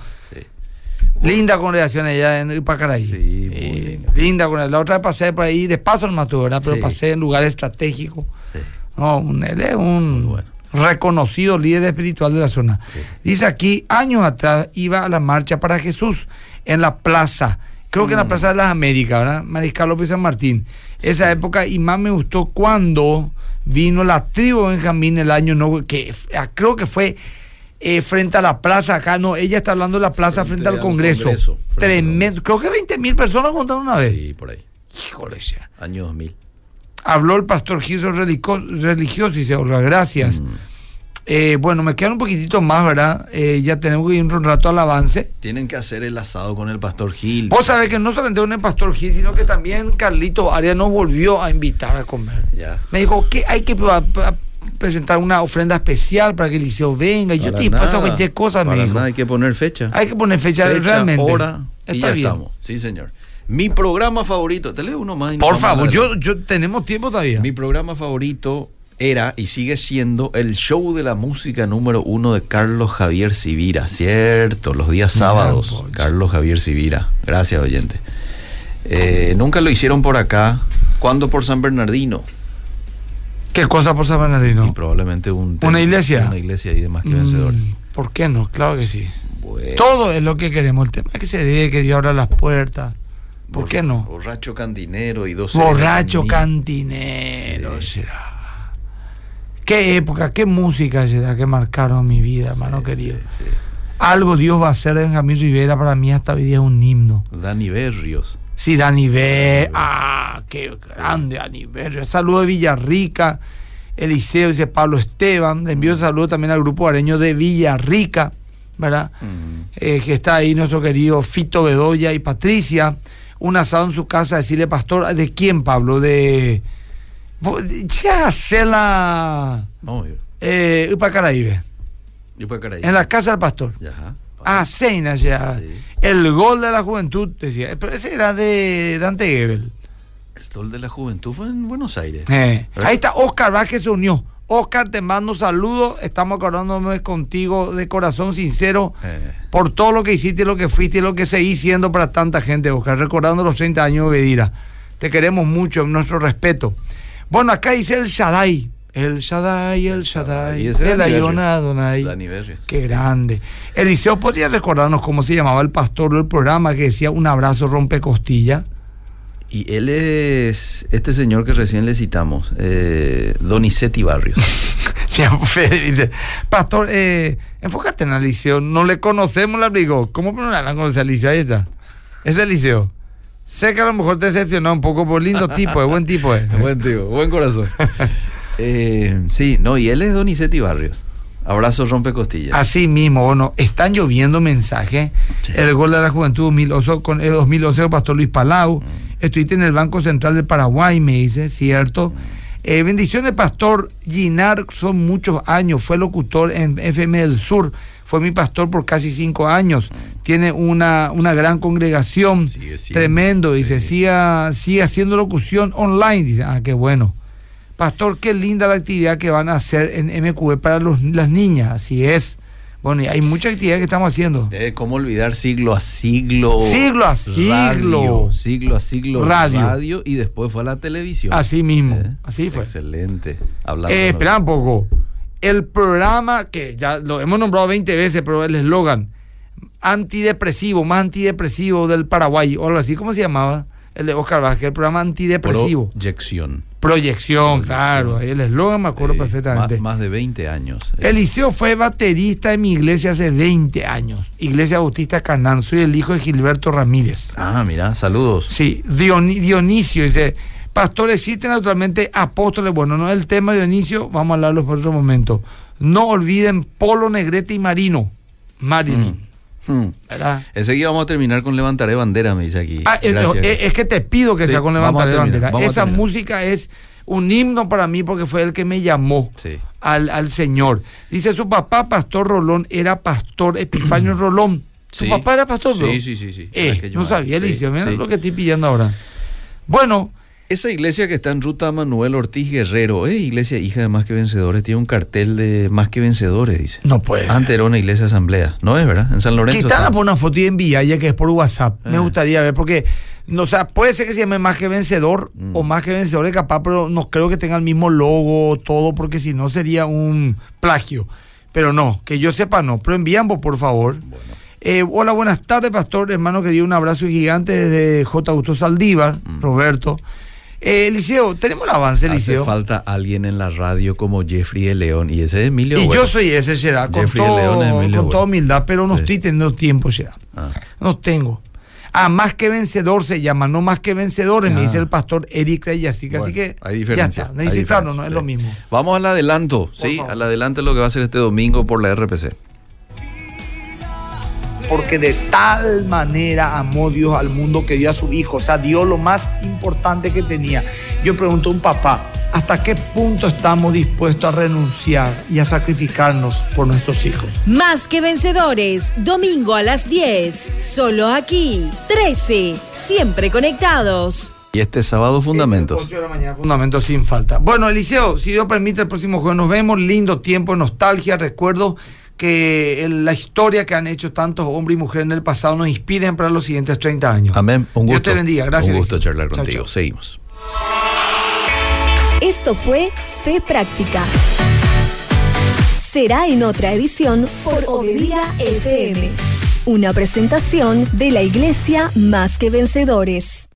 Linda congregación allá en Ipacaraí. Sí, muy Eh, lindo. linda congregación. La otra vez pasé por ahí, de paso nomás tuve, ¿verdad? Pero Sí. pasé en lugares estratégicos. Sí. No, un- él es un bueno. reconocido líder espiritual de la zona. Sí. Dice aquí, años atrás iba a la marcha para Jesús en la plaza, creo que en la Mm. Plaza de las Américas, ¿verdad? Mariscal López San Martín. Esa época, y más me gustó cuando vino la tribu Benjamín el año, no, que ah, creo que fue eh, frente a la plaza acá, no, ella está hablando de la plaza frente, Frente al Congreso. Congreso, frente al Tremendo, creo que 20 mil personas juntaron una vez. Sí, por ahí. Híjole, ya. Año 2000. Habló el pastor Giso religioso y dice, Olga, gracias. Mm. Eh, bueno, me quedan un poquitito más, ¿verdad? Eh, ya tenemos que ir un rato al avance. Tienen que hacer el asado con el pastor Gil. Vos sabés que no solamente con el pastor Gil, sino que también Carlito Arias nos volvió a invitar a comer. Ya. Me dijo que hay que presentar una ofrenda especial para que el liceo venga. Y yo Para te dispuesto a cualquier cosa, me para dijo. nada, hay que poner fecha. Hay que poner fecha, Fecha, realmente. hora y Está ya bien. estamos. Sí, señor. Mi programa favorito, te leo uno más. y Por favor, yo, yo tenemos tiempo todavía. Mi programa favorito era y sigue siendo el show de la música número uno de Carlos Javier Sivira. Cierto, los días sábados. Carlos Javier Sivira. Gracias, oyente. Eh, nunca lo hicieron por acá. ¿Cuándo por San Bernardino? ¿Qué cosa por San Y Bernardino? probablemente un ¿Una iglesia? Una iglesia ahí de más que vencedor. Mm, ¿Por qué no? Claro que sí. Bueno, Todo es lo que queremos. El tema es que se dé, que Dios abra las puertas. ¿Por qué no? Borracho cantinero y dos Borracho cantinero Sí. será. Qué época, qué música será que marcaron mi vida, hermano Sí, querido. sí, Algo Dios va a hacer de Benjamín Rivera para mí hasta hoy día es un himno. Dani Berrios. Sí, Dani Ver, ah, qué grande Dani Ver. Saludo de Villarrica, Eliseo, dice Pablo Esteban. Le envío un saludo también al grupo areño de Villarrica, ¿verdad? Eh, que está ahí nuestro querido Fito Bedoya y Patricia, un asado en su casa, decirle, pastor, ¿de quién, Pablo? De... Ya se la... No, yo, Eh, Upacaraíbe, yo fui a Caraí. en la casa del pastor. Ajá. Ah, Seina, ya. Sí. El gol de la juventud, decía. Pero ese era de Dante Gebel. El Sol de la Juventud fue en Buenos Aires. Eh. Ahí está Oscar Vázquez se unió. Oscar, te mando saludos. Estamos acordándome contigo de corazón sincero Eh, por todo lo que hiciste, lo que fuiste y lo que seguís siendo para tanta gente, Oscar. Recordando los 30 años de Bedira. Te queremos mucho, nuestro respeto. Bueno, acá dice el Shaddai. El Shaddai, el Shaddai. El Ayona. Adonai. Qué grande. Eliseo, ¿podría recordarnos cómo se llamaba el pastor del programa que decía un abrazo rompe costilla? Y él es este señor que recién le citamos, eh, Donizetti Barrios. Pastor, eh, enfócate en Eliseo. No le conocemos, le digo. ¿Cómo no la conoce a Eliseo? Ahí está. Es Eliseo. Sé que a lo mejor te decepcionó un poco por lindo tipo, es buen tipo. eh. buen tío, buen corazón. Eh, sí, no, y él es Donizetti Barrios. Abrazo rompe costillas. Así mismo, bueno, están lloviendo mensajes. Sí. El gol de la juventud 2011 con, eh, 2011 con Pastor Luis Palau. Estuviste en el Banco Central del Paraguay, me dice, cierto. Eh, bendiciones, Pastor Ginar, son muchos años. Fue locutor en FM del Sur. Fue mi pastor por casi cinco años. Tiene una, una gran congregación. Sigue Tremendo. Dice, sí. siga, sigue haciendo locución online. Dice, ah, qué bueno. Pastor, qué linda la actividad que van a hacer en MQB para los- las niñas. Así es. Bueno, y hay mucha actividad que estamos haciendo. ¿Cómo olvidar siglo a siglo? Siglo a siglo. radio, siglo a siglo. Radio. y después fue a la televisión. Así mismo. Eh, Así fue. Excelente. Hablando Eh, espera un poco. El programa que ya lo hemos nombrado 20 veces, pero el eslogan antidepresivo, más antidepresivo del Paraguay, o algo así, ¿cómo se llamaba? El de Oscar Vázquez, el programa antidepresivo. Proyección. Proyección, claro. ahí El eslogan me acuerdo Eh, perfectamente. Más, más de 20 años. Eh, Eliseo fue baterista en mi iglesia hace 20 años. Iglesia Bautista Canán. Soy el hijo de Gilberto Ramírez. Ah, mira, saludos. Sí, Dioni- Dionisio dice, pastor, existen naturalmente apóstoles. Bueno, no es el tema Dionisio, vamos a hablarlo por otro momento. No olviden Polo Negrete y Marino. Marilyn. Hmm. ¿Verdad? Enseguida vamos a terminar con Levantaré Bandera, me dice aquí. Ah, eh, Gracias. eh, es que te pido que Sí, sea con vamos a Levantar de terminar, Bandera. Esa música es un himno para mí porque fue el que me llamó Sí. al, al Señor. Dice su papá, Pastor Rolón, era Pastor Epifanio Rolón. ¿Su Sí. papá era pastor? bro? Sí, sí, sí, sí. Eh, yo- no sabía, sí, Eliseo. Mira sí. lo que estoy pillando ahora. Bueno, Esa iglesia que está en ruta Manuel Ortiz Guerrero, es iglesia hija de Más que Vencedores, tiene un cartel de Más que Vencedores, dice. no puede ser. Antes era una iglesia asamblea, ¿no es verdad? En San Lorenzo. Está. por una foto y enviar ya que es por WhatsApp. Me Eh. gustaría ver porque, no, o sea, puede ser que se llame más que vencedor Mm. o más que vencedores capaz, pero no creo que tenga el mismo logo, todo, porque si no sería un plagio. Pero no, que yo sepa no. Pero enviamos, por favor. Bueno. Eh, hola, buenas tardes, pastor, hermano querido. Un abrazo gigante desde J. Augusto Saldívar, Roberto. Eh, Eliseo, tenemos el avance, Mm. Hace Eliseo. falta alguien en la radio como Jeffrey de León y ese es Emilio. Y Bueno. yo soy ese, Gerard, con, Jeffrey de León es todo, Emilio con toda Bueno. humildad, pero no Sí. estoy teniendo tiempo, Gerard. Ah. No tengo. Ah, más que vencedor se llama, no más que vencedores, me Ah. dice el pastor Eric. Así que, así Bueno, que hay diferencia. ya está. Dice, claro, no es sí. lo mismo. Vamos al adelanto, sí, favor. al adelanto lo que va a ser este domingo por la RPC. Porque de tal manera amó Dios al mundo que dio a su hijo. O sea, dio lo más importante que tenía. Yo pregunto a un papá, ¿hasta qué punto estamos dispuestos a renunciar y a sacrificarnos por nuestros hijos? Más que vencedores, domingo a las 10, solo aquí, 13, siempre conectados. Y este sábado fundamentos. 8 de la mañana, fundamentos sin falta. Bueno, Eliseo, si Dios permite, el próximo jueves nos vemos. Lindo tiempo, nostalgia. Recuerdo que el- la historia que han hecho tantos hombres y mujeres en el pasado nos inspiren para los siguientes 30 años. Amén. Un gusto. Dios te bendiga. Gracias. Un gusto charlar Chao, contigo. chao. Seguimos. Esto fue Fe Práctica. Será en otra edición por Obedía FM. Una presentación de la Iglesia Más que Vencedores.